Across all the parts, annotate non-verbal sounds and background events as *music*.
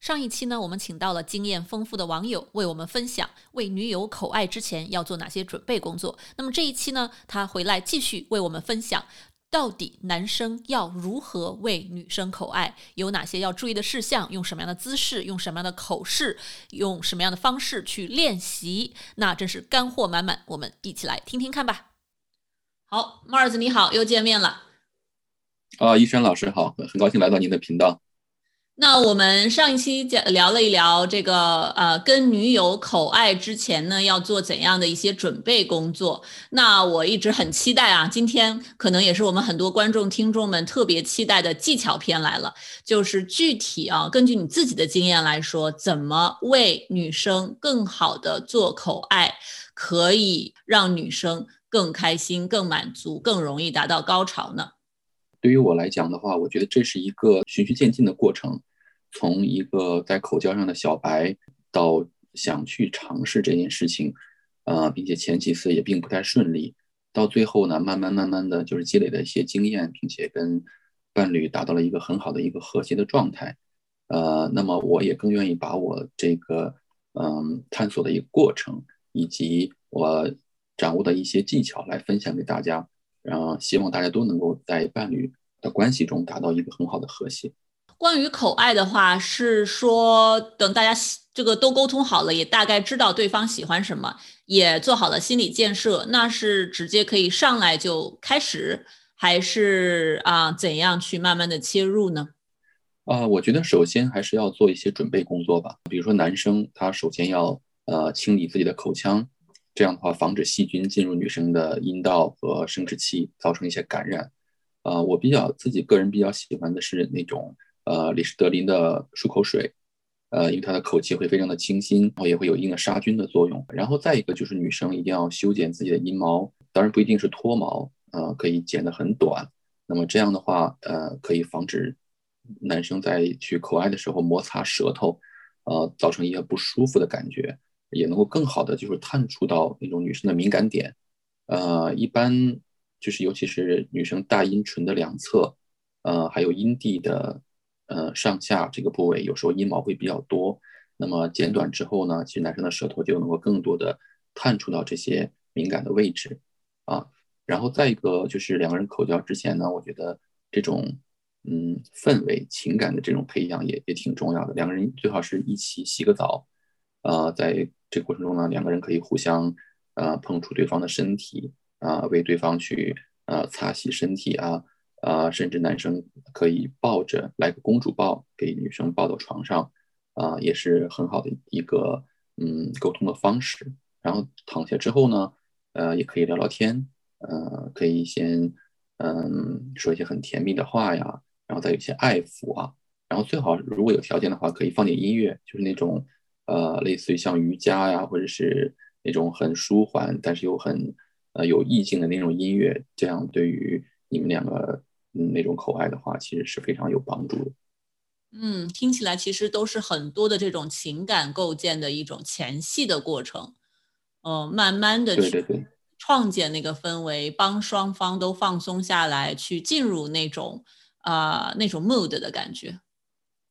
上一期呢，我们请到了经验丰富的网友为我们分享为女友口爱之前要做哪些准备工作。那么这一期呢，他回来继续为我们分享，到底男生要如何为女生口爱，有哪些要注意的事项，用什么样的姿势，用什么样的口试，用什么样的方式去练习。那真是干货满满，我们一起来听听看吧。好，Mars 你好，又见面了。啊，医生老师好，很高兴来到您的频道。那我们上一期讲聊了一聊这个呃，跟女友口爱之前呢，要做怎样的一些准备工作？那我一直很期待啊，今天可能也是我们很多观众听众们特别期待的技巧篇来了，就是具体啊，根据你自己的经验来说，怎么为女生更好的做口爱，可以让女生更开心、更满足、更容易达到高潮呢？对于我来讲的话，我觉得这是一个循序渐进的过程。从一个在口交上的小白，到想去尝试这件事情，呃，并且前几次也并不太顺利，到最后呢，慢慢慢慢的就是积累了一些经验，并且跟伴侣达到了一个很好的一个和谐的状态，呃，那么我也更愿意把我这个嗯探索的一个过程，以及我掌握的一些技巧来分享给大家，然后希望大家都能够在伴侣的关系中达到一个很好的和谐。关于口爱的话，是说等大家这个都沟通好了，也大概知道对方喜欢什么，也做好了心理建设，那是直接可以上来就开始，还是啊怎样去慢慢的切入呢？啊，我觉得首先还是要做一些准备工作吧。比如说男生他首先要呃清理自己的口腔，这样的话防止细菌进入女生的阴道和生殖器，造成一些感染。啊，我比较自己个人比较喜欢的是那种。呃，李施德林的漱口水，呃，因为它的口气会非常的清新，然后也会有一定的杀菌的作用。然后再一个就是女生一定要修剪自己的阴毛，当然不一定是脱毛，呃，可以剪得很短。那么这样的话，呃，可以防止男生在去口爱的时候摩擦舌头，呃，造成一些不舒服的感觉，也能够更好的就是探触到那种女生的敏感点。呃，一般就是尤其是女生大阴唇的两侧，呃，还有阴蒂的。呃，上下这个部位有时候阴毛会比较多，那么剪短之后呢，其实男生的舌头就能够更多的探触到这些敏感的位置啊。然后再一个就是两个人口交之前呢，我觉得这种嗯氛围、情感的这种培养也也挺重要的。两个人最好是一起洗个澡，呃，在这个过程中呢，两个人可以互相呃碰触对方的身体啊，为对方去呃擦洗身体啊。啊，甚至男生可以抱着来个公主抱，给女生抱到床上，啊，也是很好的一个嗯沟通的方式。然后躺下之后呢，呃，也可以聊聊天，呃，可以先嗯说一些很甜蜜的话呀，然后再有些爱抚啊，然后最好如果有条件的话，可以放点音乐，就是那种呃类似于像瑜伽呀，或者是那种很舒缓但是又很呃有意境的那种音乐，这样对于你们两个。嗯，那种口爱的话，其实是非常有帮助的。嗯，听起来其实都是很多的这种情感构建的一种前戏的过程。嗯，慢慢的去创建那个氛围，帮双方都放松下来，去进入那种啊那种 mood 的感觉。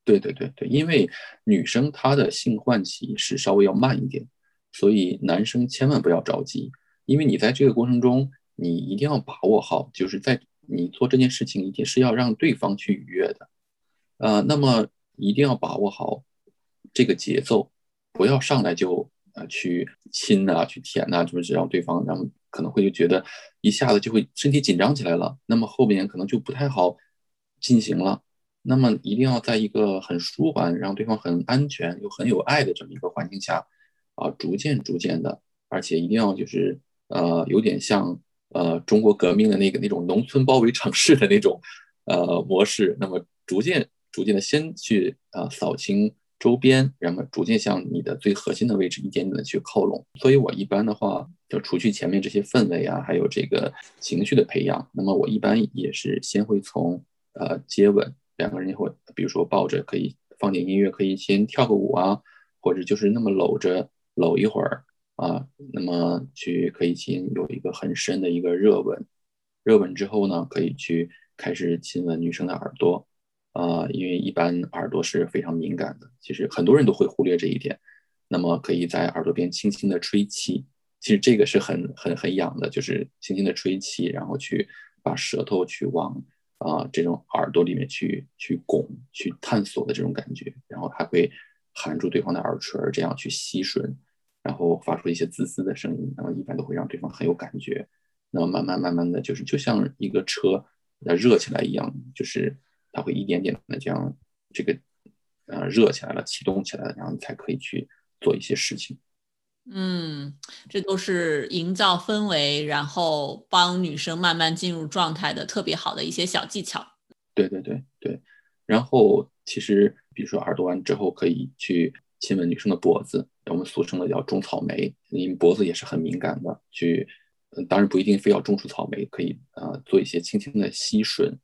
对对对对，因为女生她的性唤起是稍微要慢一点，所以男生千万不要着急，因为你在这个过程中，你一定要把握好，就是在。你做这件事情一定是要让对方去愉悦的，呃，那么一定要把握好这个节奏，不要上来就呃去亲呐，去舔呐，就是让对方然后可能会就觉得一下子就会身体紧张起来了，那么后面可能就不太好进行了。那么一定要在一个很舒缓、让对方很安全又很有爱的这么一个环境下啊，逐渐逐渐的，而且一定要就是呃有点像。呃，中国革命的那个那种农村包围城市的那种呃模式，那么逐渐逐渐的先去呃扫清周边，然后逐渐向你的最核心的位置一点点的去靠拢。所以我一般的话，就除去前面这些氛围啊，还有这个情绪的培养，那么我一般也是先会从呃接吻，两个人会比如说抱着可以放点音乐，可以先跳个舞啊，或者就是那么搂着搂一会儿啊，那么去可以先有一个很深的一个热吻，热吻之后呢，可以去开始亲吻女生的耳朵。啊，因为一般耳朵是非常敏感的，其实很多人都会忽略这一点。那么可以在耳朵边轻轻的吹气，其实这个是很很很痒的，就是轻轻的吹气，然后去把舌头去往啊这种耳朵里面去去拱、去探索的这种感觉，然后还会含住对方的耳垂，这样去吸吮，然后发出一些滋滋的声音，然后一般都会让对方很有感觉。那么慢慢慢慢的就是就像一个车要热起来一样，就是。它会一点点的这样，这个呃热起来了，启动起来了，然后你才可以去做一些事情。嗯，这都是营造氛围，然后帮女生慢慢进入状态的特别好的一些小技巧。对对对对。然后其实，比如说耳朵完之后，可以去亲吻女生的脖子，我们俗称的叫种草莓，因为脖子也是很敏感的。去，当然不一定非要种出草莓，可以呃做一些轻轻的吸吮，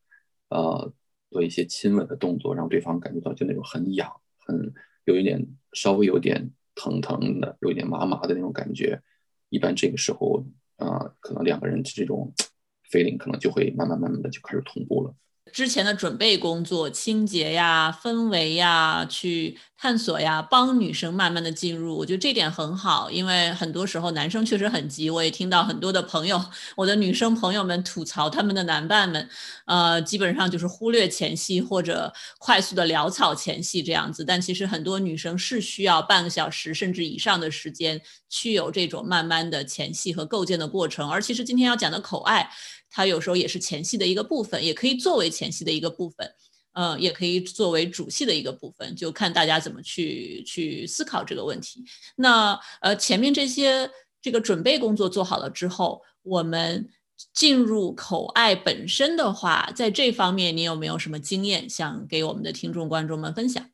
呃。做一些亲吻的动作，让对方感觉到就那种很痒、很有一点稍微有点疼疼的、有一点麻麻的那种感觉。一般这个时候，啊，可能两个人这种 *tsk* feeling 可能就会慢慢慢慢的就开始同步了。之前的准备工作、清洁呀、氛围呀、去探索呀，帮女生慢慢的进入，我觉得这点很好。因为很多时候男生确实很急，我也听到很多的朋友，我的女生朋友们吐槽他们的男伴们，呃，基本上就是忽略前戏或者快速的潦草前戏这样子。但其实很多女生是需要半个小时甚至以上的时间去有这种慢慢的前戏和构建的过程。而其实今天要讲的口爱。它有时候也是前戏的一个部分，也可以作为前戏的一个部分，嗯，也可以作为主戏的一个部分，就看大家怎么去去思考这个问题。那呃，前面这些这个准备工作做好了之后，我们进入口爱本身的话，在这方面你有没有什么经验想给我们的听众观众们分享？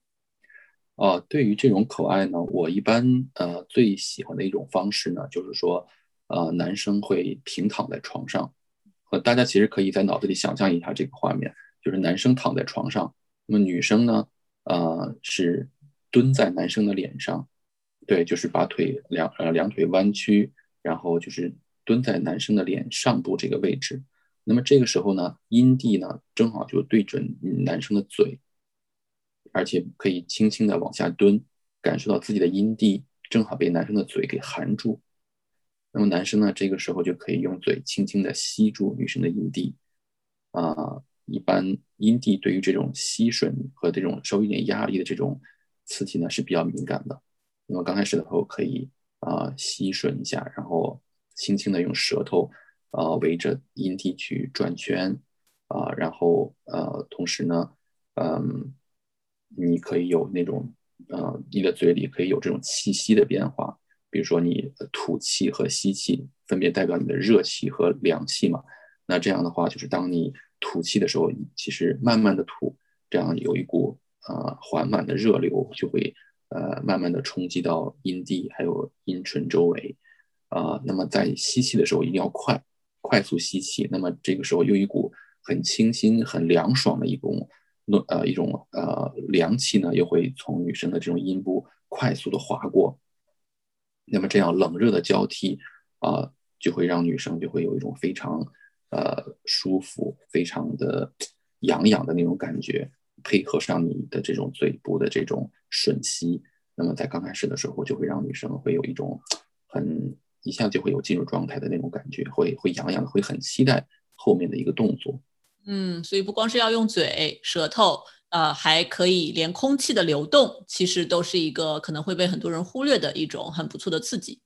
哦，对于这种口爱呢，我一般呃最喜欢的一种方式呢，就是说呃男生会平躺在床上。呃，大家其实可以在脑子里想象一下这个画面，就是男生躺在床上，那么女生呢，呃，是蹲在男生的脸上，对，就是把腿两呃两腿弯曲，然后就是蹲在男生的脸上部这个位置。那么这个时候呢，阴蒂呢正好就对准男生的嘴，而且可以轻轻的往下蹲，感受到自己的阴蒂正好被男生的嘴给含住。那么男生呢，这个时候就可以用嘴轻轻的吸住女生的阴蒂，啊，一般阴蒂对于这种吸吮和这种稍微有点压力的这种刺激呢是比较敏感的。那么刚开始的时候可以啊吸吮一下，然后轻轻的用舌头啊围着阴蒂去转圈，啊，然后呃同时呢，嗯，你可以有那种呃你的嘴里可以有这种气息的变化。比如说你吐气和吸气分别代表你的热气和凉气嘛，那这样的话就是当你吐气的时候，其实慢慢的吐，这样有一股呃缓慢的热流就会呃慢慢的冲击到阴蒂还有阴唇周围，啊，那么在吸气的时候一定要快，快速吸气，那么这个时候又一股很清新很凉爽的一种呃一种呃凉气呢，又会从女生的这种阴部快速的划过。那么这样冷热的交替啊，就会让女生就会有一种非常呃舒服、非常的痒痒的那种感觉，配合上你的这种嘴部的这种吮吸，那么在刚开始的时候，就会让女生会有一种很一下就会有进入状态的那种感觉，会会痒痒的，会很期待后面的一个动作。嗯，所以不光是要用嘴、舌头。呃，还可以连空气的流动，其实都是一个可能会被很多人忽略的一种很不错的刺激。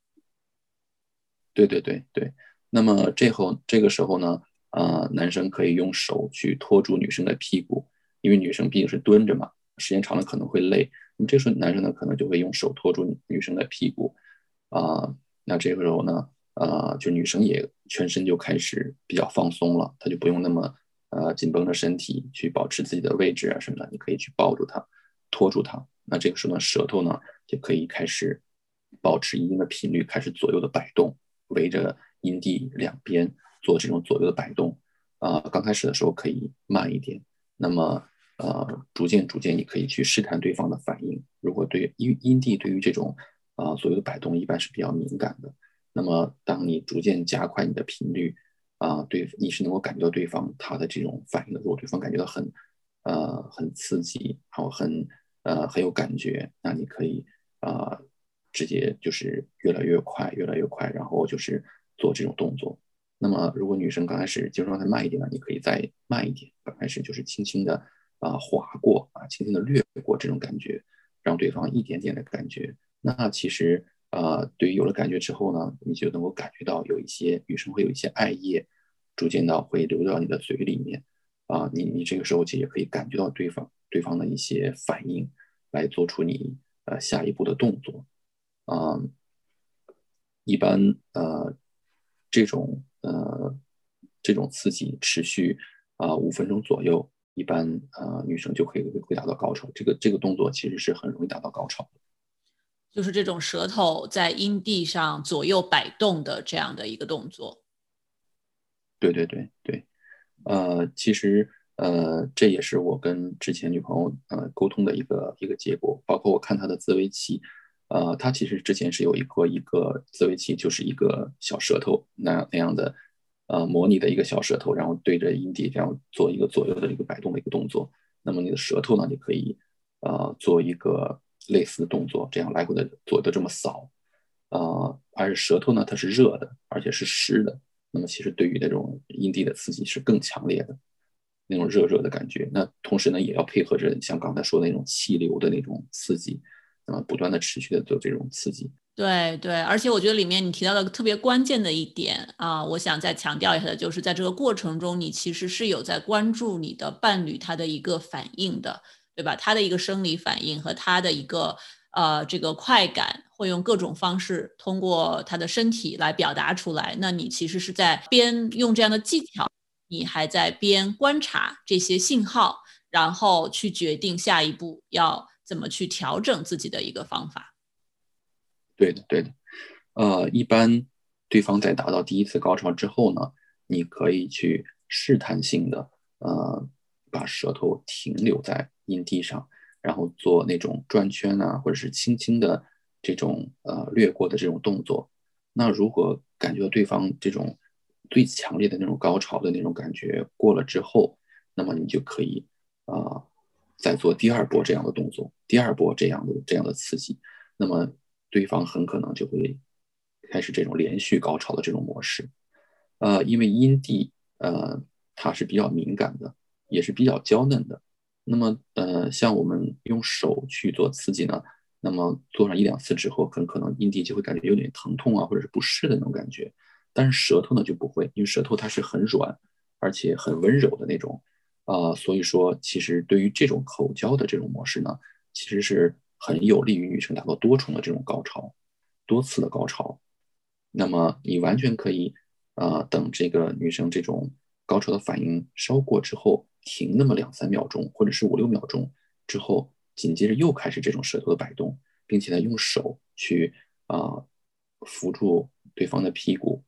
对对对对，那么这后这个时候呢，呃，男生可以用手去托住女生的屁股，因为女生毕竟是蹲着嘛，时间长了可能会累。那么这时候男生呢，可能就会用手托住女生的屁股，啊，那这个时候呢，呃，就女生也全身就开始比较放松了，她就不用那么。呃，紧绷着身体去保持自己的位置啊什么的，你可以去抱住他，拖住它。那这个时候呢，舌头呢就可以开始保持一定的频率，开始左右的摆动，围着阴蒂两边做这种左右的摆动。啊，刚开始的时候可以慢一点，那么呃，逐渐逐渐你可以去试探对方的反应。如果对阴阴蒂对于这种啊左右的摆动一般是比较敏感的，那么当你逐渐加快你的频率啊，对你是能够感觉到对方他的这种反应的。如果对方感觉到很呃很刺激，然后很呃很有感觉，那你可以啊直接就是越来越快，越来越快，然后就是做这种动作。那么如果女生刚开始接受状态慢一点呢，你可以再慢一点，刚开始就是轻轻的啊划过啊，轻轻的掠过这种感觉，让对方一点点的感觉。那其实啊，对于有了感觉之后呢，你就能够感觉到有一些女生会有一些艾叶，逐渐的会流到你的嘴里面。啊，你你这个时候其实也可以感觉到对方对方的一些反应，来做出你呃下一步的动作。啊，一般呃这种呃这种刺激持续啊五分钟左右，一般呃女生就可以会达到高潮。这个这个动作其实是很容易达到高潮的，就是这种舌头在阴蒂上左右摆动的这样的一个动作。对对对对。呃，其实呃，这也是我跟之前女朋友呃沟通的一个一个结果。包括我看她的自慰器，呃，她其实之前是有一个一个自慰器，就是一个小舌头那那样的呃模拟的一个小舌头，然后对着阴蒂这样做一个左右的一个摆动的一个动作。那么你的舌头呢，就可以呃做一个类似的动作，这样来回的左右的这么扫，呃，而且舌头呢它是热的，而且是湿的。那么其实对于那种阴蒂的刺激是更强烈的，那种热热的感觉。那同时呢，也要配合着像刚才说的那种气流的那种刺激，那么不断的持续的做这种刺激。对对，而且我觉得里面你提到的特别关键的一点啊，我想再强调一下的就是，在这个过程中，你其实是有在关注你的伴侣他的一个反应的，对吧？他的一个生理反应和他的一个。呃，这个快感会用各种方式通过他的身体来表达出来。那你其实是在边用这样的技巧，你还在边观察这些信号，然后去决定下一步要怎么去调整自己的一个方法。对的，对的。呃，一般对方在达到第一次高潮之后呢，你可以去试探性的呃，把舌头停留在阴蒂上。然后做那种转圈啊，或者是轻轻的这种呃掠过的这种动作。那如果感觉到对方这种最强烈的那种高潮的那种感觉过了之后，那么你就可以啊再做第二波这样的动作，第二波这样的这样的刺激。那么对方很可能就会开始这种连续高潮的这种模式。呃，因为阴蒂呃它是比较敏感的，也是比较娇嫩的。那么，呃，像我们用手去做刺激呢，那么做上一两次之后，很可能阴蒂就会感觉有点疼痛啊，或者是不适的那种感觉。但是舌头呢就不会，因为舌头它是很软，而且很温柔的那种，啊，所以说其实对于这种口交的这种模式呢，其实是很有利于女生达到多重的这种高潮，多次的高潮。那么你完全可以，呃，等这个女生这种高潮的反应稍过之后。停那么两三秒钟，或者是五六秒钟之后，紧接着又开始这种舌头的摆动，并且呢用手去啊扶住对方的屁股。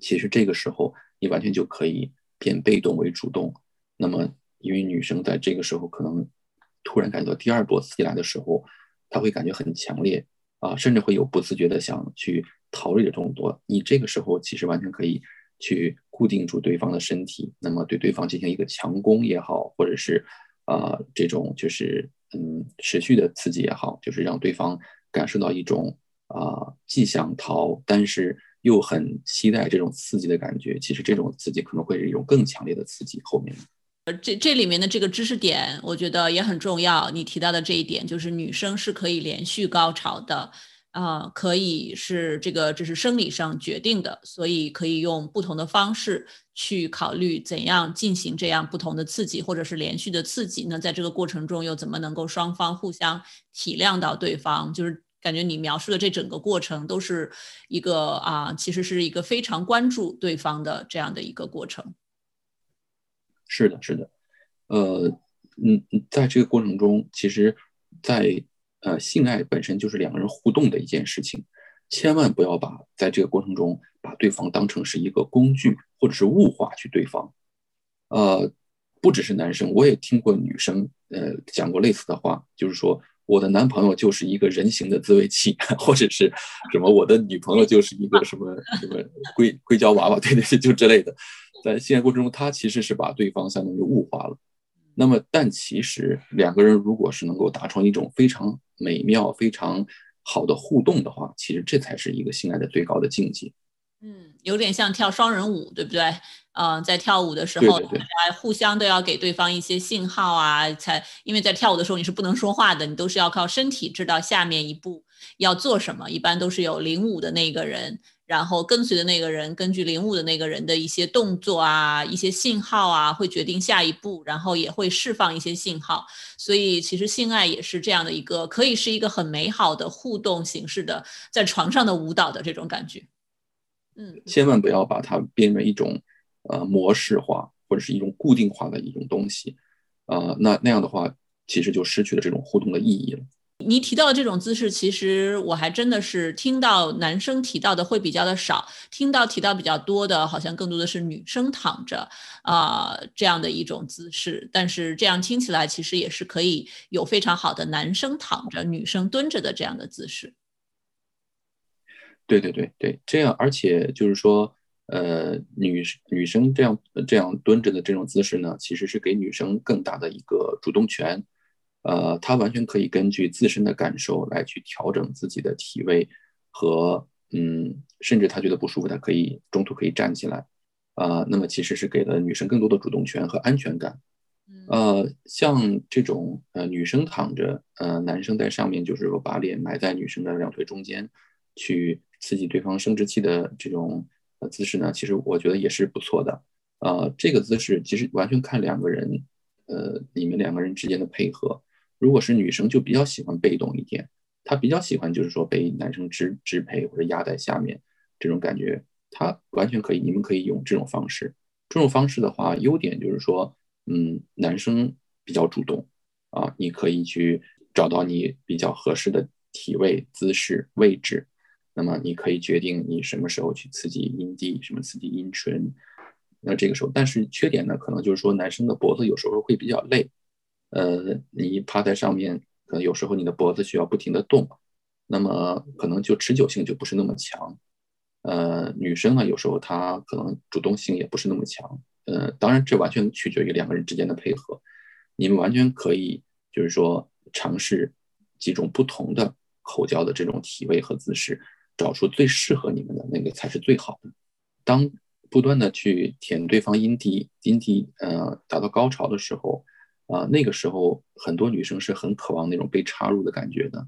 其实这个时候你完全就可以变被动为主动。那么因为女生在这个时候可能突然感觉到第二波刺激来的时候，她会感觉很强烈啊，甚至会有不自觉的想去逃离的动作。你这个时候其实完全可以。去固定住对方的身体，那么对对方进行一个强攻也好，或者是啊这种就是嗯持续的刺激也好，就是让对方感受到一种啊既想逃，但是又很期待这种刺激的感觉。其实这种刺激可能会是一种更强烈的刺激。后面，呃，这这里面的这个知识点，我觉得也很重要。你提到的这一点，就是女生是可以连续高潮的。啊，可以是这个，这是生理上决定的，所以可以用不同的方式去考虑怎样进行这样不同的刺激，或者是连续的刺激。那在这个过程中又怎么能够双方互相体谅到对方？就是感觉你描述的这整个过程都是一个啊，其实是一个非常关注对方的这样的一个过程。是的，是的，呃，嗯，在这个过程中，其实在呃性爱本身就是两个人互动的一件事情，千万不要把在这个过程中把对方当成是一个工具或者是物化去对方。呃，不只是男生，我也听过女生呃讲过类似的话，就是说我的男朋友就是一个人形的自慰器，*laughs* 或者是什么我的女朋友就是一个什么什么硅硅胶娃娃，对对对，就之类的。在性爱过程中，他其实是把对方相当于物化了。那么，但其实两个人如果是能够达成一种非常美妙、非常好的互动的话，其实这才是一个性爱的最高的境界。嗯，有点像跳双人舞，对不对？嗯，在跳舞的时候，大家互相都要给对方一些信号啊，才因为在跳舞的时候你是不能说话的，你都是要靠身体知道下面一步要做什么。一般都是有领舞的那个人。然后跟随的那个人，根据领舞的那个人的一些动作啊、一些信号啊，会决定下一步，然后也会释放一些信号。所以其实性爱也是这样的一个，可以是一个很美好的互动形式的，在床上的舞蹈的这种感觉。嗯，千万不要把它变为一种呃模式化或者是一种固定化的一种东西，呃，那那样的话，其实就失去了这种互动的意义了。你提到的这种姿势，其实我还真的是听到男生提到的会比较的少，听到提到比较多的，好像更多的是女生躺着啊这样的一种姿势。但是这样听起来，其实也是可以有非常好的男生躺着、女生蹲着的这样的姿势。对对对对，这样而且就是说，呃，女女生这样这样蹲着的这种姿势呢，其实是给女生更大的一个主动权。呃，他完全可以根据自身的感受来去调整自己的体位和，嗯，甚至他觉得不舒服，他可以中途可以站起来，呃，那么其实是给了女生更多的主动权和安全感。呃，像这种呃女生躺着，呃男生在上面，就是说把脸埋在女生的两腿中间，去刺激对方生殖器的这种呃姿势呢，其实我觉得也是不错的。呃，这个姿势其实完全看两个人，呃，你们两个人之间的配合。如果是女生，就比较喜欢被动一点，她比较喜欢就是说被男生支支配或者压在下面这种感觉，她完全可以，你们可以用这种方式。这种方式的话，优点就是说，嗯，男生比较主动啊，你可以去找到你比较合适的体位、姿势、位置，那么你可以决定你什么时候去刺激阴蒂，什么刺激阴唇。那这个时候，但是缺点呢，可能就是说男生的脖子有时候会比较累。呃，你趴在上面，可能有时候你的脖子需要不停的动，那么可能就持久性就不是那么强。呃，女生呢，有时候她可能主动性也不是那么强。呃，当然这完全取决于两个人之间的配合。你们完全可以就是说尝试几种不同的口交的这种体位和姿势，找出最适合你们的那个才是最好的。当不断的去舔对方阴蒂，阴蒂呃达到高潮的时候。啊，那个时候很多女生是很渴望那种被插入的感觉的。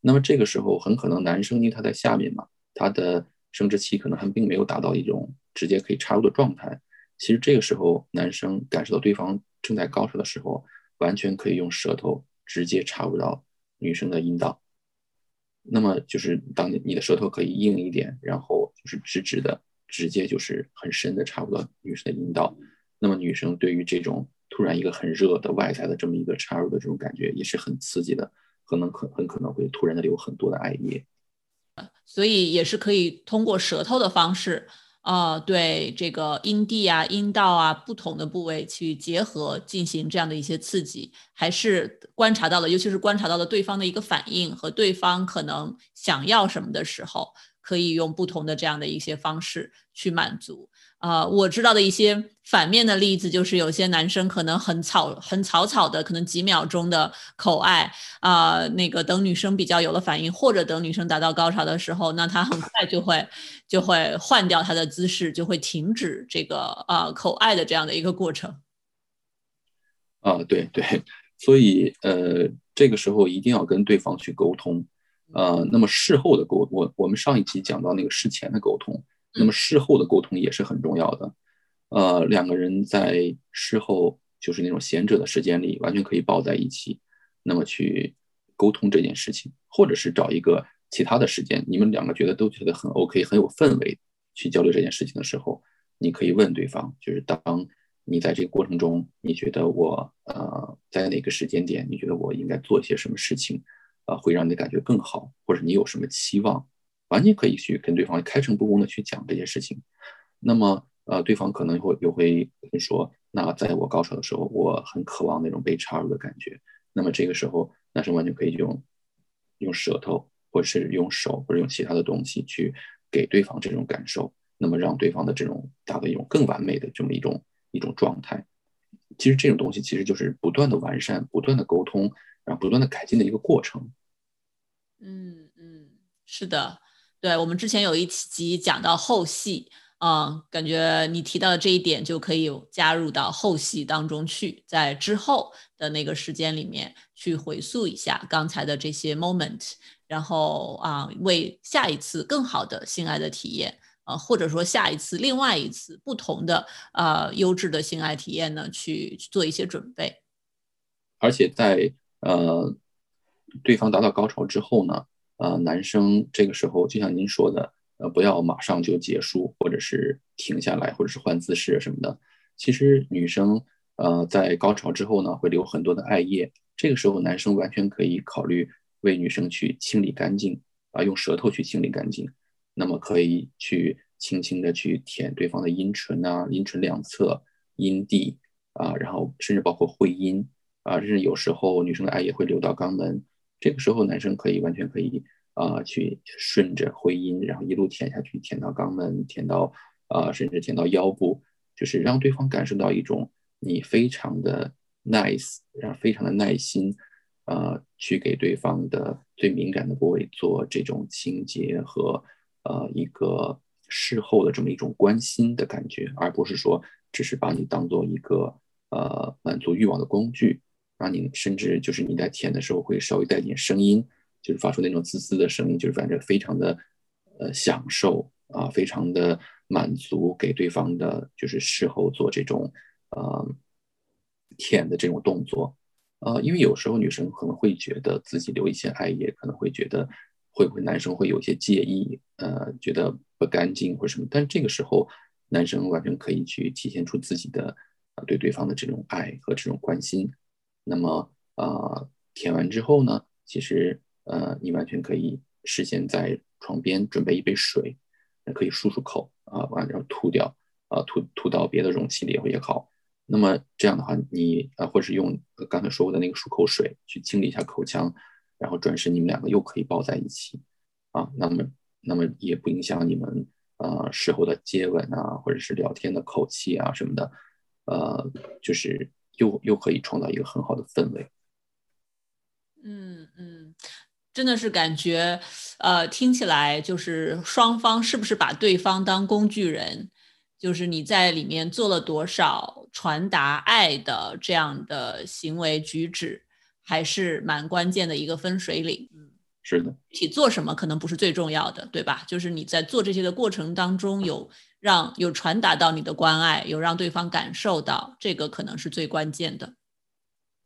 那么这个时候很可能男生因为他在下面嘛，他的生殖器可能还并没有达到一种直接可以插入的状态。其实这个时候男生感受到对方正在高潮的时候，完全可以用舌头直接插入到女生的阴道。那么就是当你的舌头可以硬一点，然后就是直直的，直接就是很深的插入到女生的阴道。那么女生对于这种。突然一个很热的外在的这么一个插入的这种感觉也是很刺激的，可能可很可能会突然的流很多的艾液，所以也是可以通过舌头的方式，呃，对这个阴蒂啊、阴道啊不同的部位去结合进行这样的一些刺激，还是观察到了，尤其是观察到了对方的一个反应和对方可能想要什么的时候，可以用不同的这样的一些方式去满足。啊，我知道的一些反面的例子，就是有些男生可能很草很草草的，可能几秒钟的口爱啊，那个等女生比较有了反应，或者等女生达到高潮的时候，那他很快就会就会换掉他的姿势，就会停止这个啊口爱的这样的一个过程。啊，对对，所以呃，这个时候一定要跟对方去沟通，呃，那么事后的沟，我我们上一期讲到那个事前的沟通。那么事后的沟通也是很重要的，呃，两个人在事后就是那种闲着的时间里，完全可以抱在一起，那么去沟通这件事情，或者是找一个其他的时间，你们两个觉得都觉得很 OK，很有氛围去交流这件事情的时候，你可以问对方，就是当你在这个过程中，你觉得我呃在哪个时间点，你觉得我应该做些什么事情，啊，会让你感觉更好，或者你有什么期望，完全可以去跟对方开诚布公的去讲这些事情。那么呃，对方可能会又会说，那在我高潮的时候，我很渴望那种被插入的感觉。那么这个时候，男生完全可以用用舌头，或者是用手，或者用其他的东西去给对方这种感受，那么让对方的这种达到一种更完美的这么一种。一种状态，其实这种东西其实就是不断的完善、不断的沟通，然后不断的改进的一个过程。嗯嗯，是的，对我们之前有一集讲到后戏，啊，感觉你提到的这一点就可以加入到后戏当中去，在之后的那个时间里面去回溯一下刚才的这些 moment，然后啊，为下一次更好的性爱的体验。啊，或者说下一次另外一次不同的呃优质的性爱体验呢，去做一些准备。而且在呃对方达到高潮之后呢，呃男生这个时候就像您说的，呃不要马上就结束，或者是停下来，或者是换姿势什么的。其实女生呃在高潮之后呢，会流很多的艾叶，这个时候男生完全可以考虑为女生去清理干净啊，用舌头去清理干净。那么可以去轻轻的去舔对方的阴唇啊，阴唇两侧、阴蒂啊，然后甚至包括会阴啊，甚至有时候女生的爱也会流到肛门，这个时候男生可以完全可以啊去顺着会阴，然后一路舔下去，舔到肛门，舔到啊，甚至舔到腰部，就是让对方感受到一种你非常的 nice，然后非常的耐心啊，去给对方的最敏感的部位做这种清洁和。呃，一个事后的这么一种关心的感觉，而不是说只是把你当做一个呃满足欲望的工具，让你甚至就是你在舔的时候会稍微带点声音，就是发出那种滋滋的声音，就是反正非常的呃享受啊，非常的满足给对方的，就是事后做这种呃舔的这种动作，呃，因为有时候女生可能会觉得自己留一些爱液，可能会觉得。会不会男生会有些介意？呃，觉得不干净或什么？但这个时候，男生完全可以去体现出自己的呃对对方的这种爱和这种关心。那么啊，舔完之后呢，其实呃，你完全可以事先在床边准备一杯水，可以漱漱口啊，完然后吐掉啊，吐吐到别的容器里也好。那么这样的话，你啊，或者是用刚才说过的那个漱口水去清理一下口腔。然后转身，你们两个又可以抱在一起，啊，那么那么也不影响你们呃事后的接吻啊，或者是聊天的口气啊什么的，呃，就是又又可以创造一个很好的氛围。嗯嗯，真的是感觉，呃，听起来就是双方是不是把对方当工具人？就是你在里面做了多少传达爱的这样的行为举止？还是蛮关键的一个分水岭，嗯，是的，具体做什么可能不是最重要的，对吧？就是你在做这些的过程当中，有让有传达到你的关爱，有让对方感受到，这个可能是最关键的。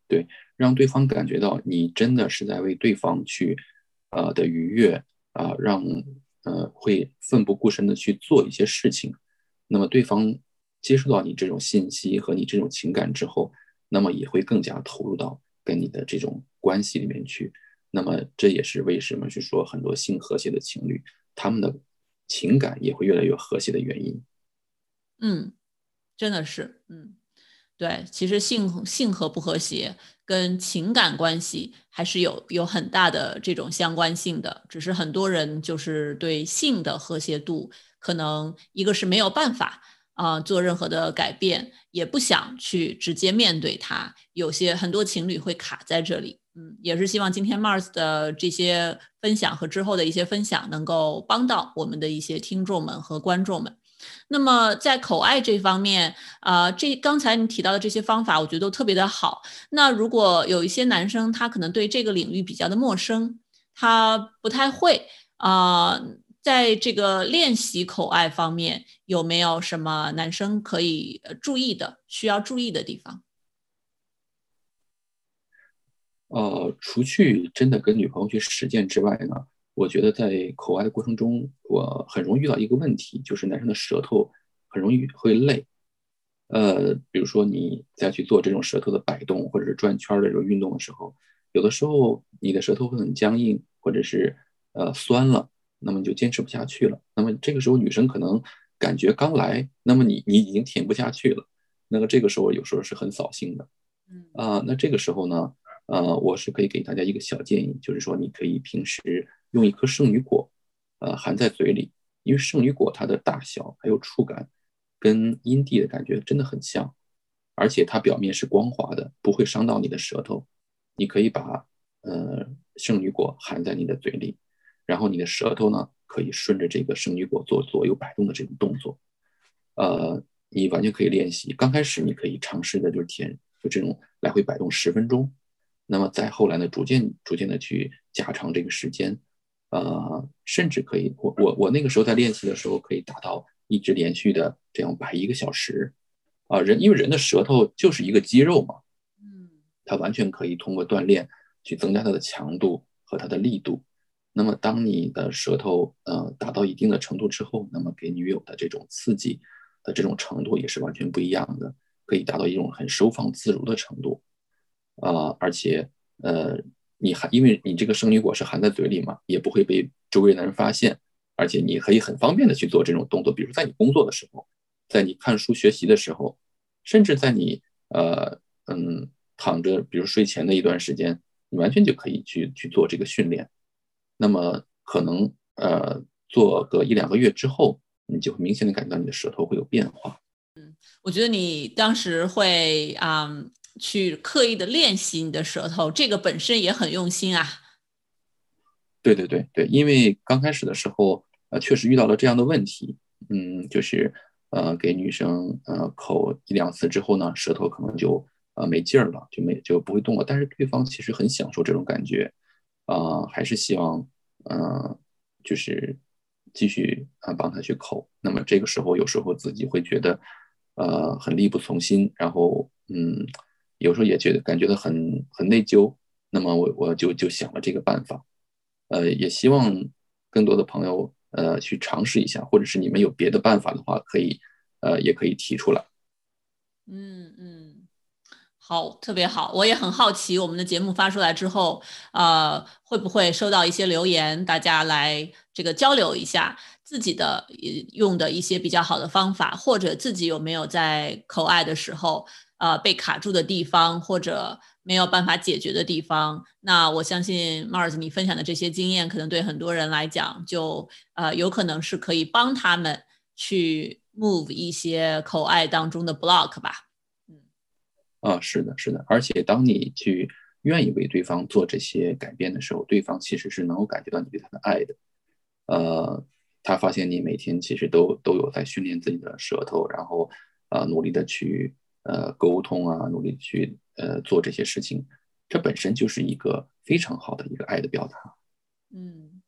对，让对方感觉到你真的是在为对方去，呃的愉悦啊，让呃会奋不顾身的去做一些事情，那么对方接受到你这种信息和你这种情感之后，那么也会更加投入到。跟你的这种关系里面去，那么这也是为什么去说很多性和谐的情侣，他们的情感也会越来越和谐的原因。嗯，真的是，嗯，对，其实性性和不和谐跟情感关系还是有有很大的这种相关性的，只是很多人就是对性的和谐度，可能一个是没有办法。啊，做任何的改变也不想去直接面对它，有些很多情侣会卡在这里。嗯，也是希望今天 Mars 的这些分享和之后的一些分享能够帮到我们的一些听众们和观众们。那么在口爱这方面，啊，这刚才你提到的这些方法，我觉得都特别的好。那如果有一些男生他可能对这个领域比较的陌生，他不太会啊。在这个练习口爱方面，有没有什么男生可以注意的、需要注意的地方？呃，除去真的跟女朋友去实践之外呢，我觉得在口爱的过程中，我很容易遇到一个问题，就是男生的舌头很容易会累。呃，比如说你再去做这种舌头的摆动或者是转圈的这种运动的时候，有的时候你的舌头会很僵硬，或者是呃酸了，那么你就坚持不下去了。那么这个时候女生可能感觉刚来，那么你你已经舔不下去了，那么这个时候有时候是很扫兴的。嗯啊，那这个时候呢，呃，我是可以给大家一个小建议，就是说你可以平时用一颗圣女果，呃，含在嘴里，因为圣女果它的大小还有触感。跟阴蒂的感觉真的很像，而且它表面是光滑的，不会伤到你的舌头。你可以把呃圣女果含在你的嘴里，然后你的舌头呢可以顺着这个圣女果做左右摆动的这种动作。呃，你完全可以练习。刚开始你可以尝试的就是填就这种来回摆动十分钟，那么再后来呢，逐渐逐渐的去加长这个时间。呃，甚至可以，我我我那个时候在练习的时候可以达到。一直连续的这样摆一个小时，啊，人因为人的舌头就是一个肌肉嘛，嗯，它完全可以通过锻炼去增加它的强度和它的力度。那么，当你的舌头呃达到一定的程度之后，那么给女友的这种刺激的这种程度也是完全不一样的，可以达到一种很收放自如的程度，啊，而且呃，你还因为你这个圣女果是含在嘴里嘛，也不会被周围的人发现。而且你可以很方便的去做这种动作，比如在你工作的时候，在你看书学习的时候，甚至在你呃嗯躺着，比如睡前的一段时间，你完全就可以去去做这个训练。那么可能呃做个一两个月之后，你就会明显的感觉到你的舌头会有变化。嗯，我觉得你当时会啊去刻意的练习你的舌头，这个本身也很用心啊。对对对对，因为刚开始的时候。呃，确实遇到了这样的问题，嗯，就是呃，给女生呃口一两次之后呢，舌头可能就呃没劲儿了，就没就不会动了。但是对方其实很享受这种感觉，啊，还是希望嗯，就是继续啊帮他去口。那么这个时候有时候自己会觉得呃很力不从心，然后嗯，有时候也觉得感觉到很很内疚。那么我我就就想了这个办法，呃，也希望更多的朋友。呃，去尝试一下，或者是你们有别的办法的话，可以，呃，也可以提出来。嗯嗯，好，特别好。我也很好奇，我们的节目发出来之后，呃，会不会收到一些留言，大家来这个交流一下自己的用的一些比较好的方法，或者自己有没有在口爱的时候，呃，被卡住的地方，或者。没有办法解决的地方，那我相信 Mars 你分享的这些经验，可能对很多人来讲，就呃有可能是可以帮他们去 move 一些口爱当中的 block 吧。嗯，啊，是的，是的，而且当你去愿意为对方做这些改变的时候，对方其实是能够感觉到你对他的爱的。呃，他发现你每天其实都都有在训练自己的舌头，然后呃努力的去呃沟通啊，努力去。呃，做这些事情，这本身就是一个非常好的一个爱的表达。嗯，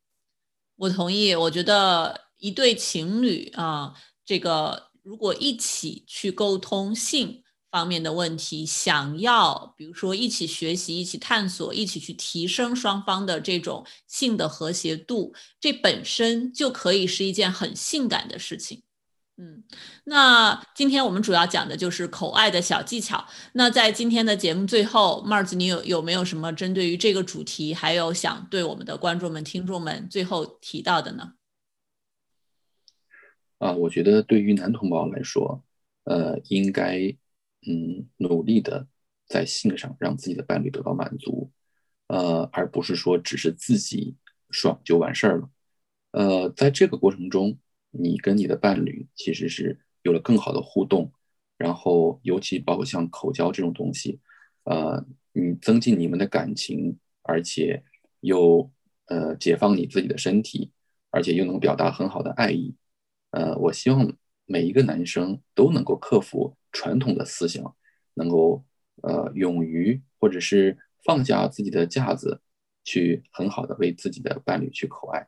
我同意。我觉得一对情侣啊，这个如果一起去沟通性方面的问题，想要比如说一起学习、一起探索、一起去提升双方的这种性的和谐度，这本身就可以是一件很性感的事情。嗯，那今天我们主要讲的就是口爱的小技巧。那在今天的节目最后，Mars，你有有没有什么针对于这个主题，还有想对我们的观众们、听众们最后提到的呢？啊，我觉得对于男同胞来说，呃，应该嗯努力的在性上让自己的伴侣得到满足，呃，而不是说只是自己爽就完事儿了。呃，在这个过程中。你跟你的伴侣其实是有了更好的互动，然后尤其包括像口交这种东西，呃，你增进你们的感情，而且又呃解放你自己的身体，而且又能表达很好的爱意，呃，我希望每一个男生都能够克服传统的思想，能够呃勇于或者是放下自己的架子，去很好的为自己的伴侣去口爱。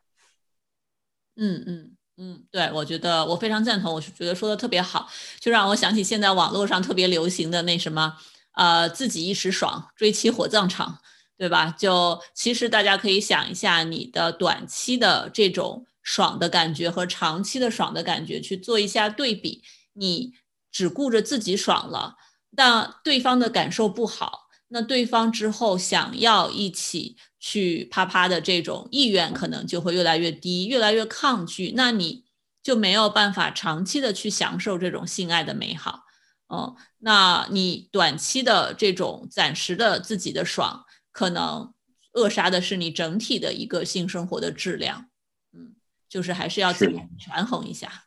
嗯嗯。嗯，对，我觉得我非常赞同，我是觉得说的特别好，就让我想起现在网络上特别流行的那什么，呃，自己一时爽，追妻火葬场，对吧？就其实大家可以想一下，你的短期的这种爽的感觉和长期的爽的感觉去做一下对比，你只顾着自己爽了，但对方的感受不好，那对方之后想要一起去啪啪的这种意愿可能就会越来越低，越来越抗拒，那你就没有办法长期的去享受这种性爱的美好。嗯，那你短期的这种暂时的自己的爽，可能扼杀的是你整体的一个性生活的质量。嗯，就是还是要自己权衡一下。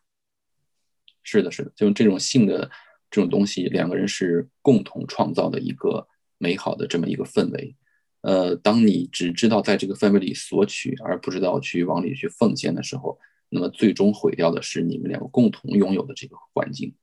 是的，是的，就这种性的这种东西，两个人是共同创造的一个美好的这么一个氛围。呃，当你只知道在这个氛围里索取，而不知道去往里去奉献的时候，那么最终毁掉的是你们两个共同拥有的这个环境。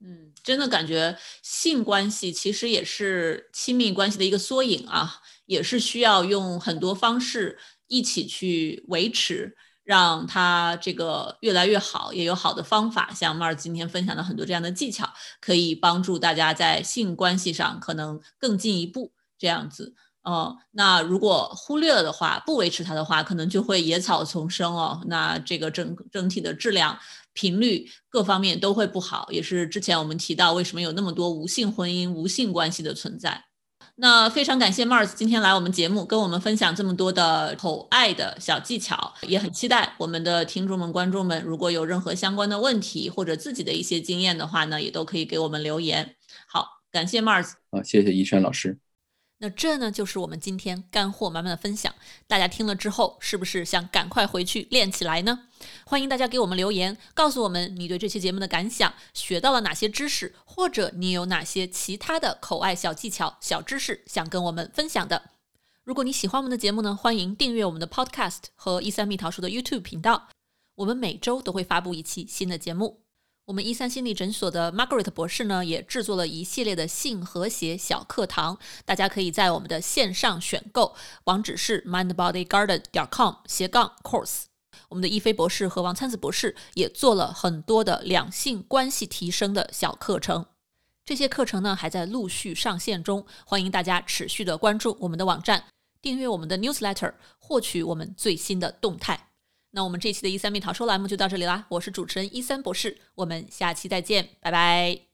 嗯，真的感觉性关系其实也是亲密关系的一个缩影啊，也是需要用很多方式一起去维持。让他这个越来越好，也有好的方法，像 Mars 今天分享的很多这样的技巧，可以帮助大家在性关系上可能更进一步这样子。哦，那如果忽略了的话，不维持它的话，可能就会野草丛生哦。那这个整整体的质量、频率各方面都会不好，也是之前我们提到为什么有那么多无性婚姻、无性关系的存在。那非常感谢 Mars 今天来我们节目，跟我们分享这么多的口爱的小技巧，也很期待我们的听众们、观众们，如果有任何相关的问题或者自己的一些经验的话呢，也都可以给我们留言。好，感谢 Mars，好，谢谢一轩老师。那这呢，就是我们今天干货满满的分享。大家听了之后，是不是想赶快回去练起来呢？欢迎大家给我们留言，告诉我们你对这期节目的感想，学到了哪些知识，或者你有哪些其他的口爱小技巧、小知识想跟我们分享的。如果你喜欢我们的节目呢，欢迎订阅我们的 Podcast 和一三蜜桃树的 YouTube 频道。我们每周都会发布一期新的节目。我们一三心理诊所的 Margaret 博士呢，也制作了一系列的性和谐小课堂，大家可以在我们的线上选购，网址是 mindbodygarden 点 com 斜杠 course。我们的一飞博士和王灿子博士也做了很多的两性关系提升的小课程，这些课程呢还在陆续上线中，欢迎大家持续的关注我们的网站，订阅我们的 newsletter，获取我们最新的动态。那我们这期的一三蜜桃说栏目就到这里啦，我是主持人一三博士，我们下期再见，拜拜。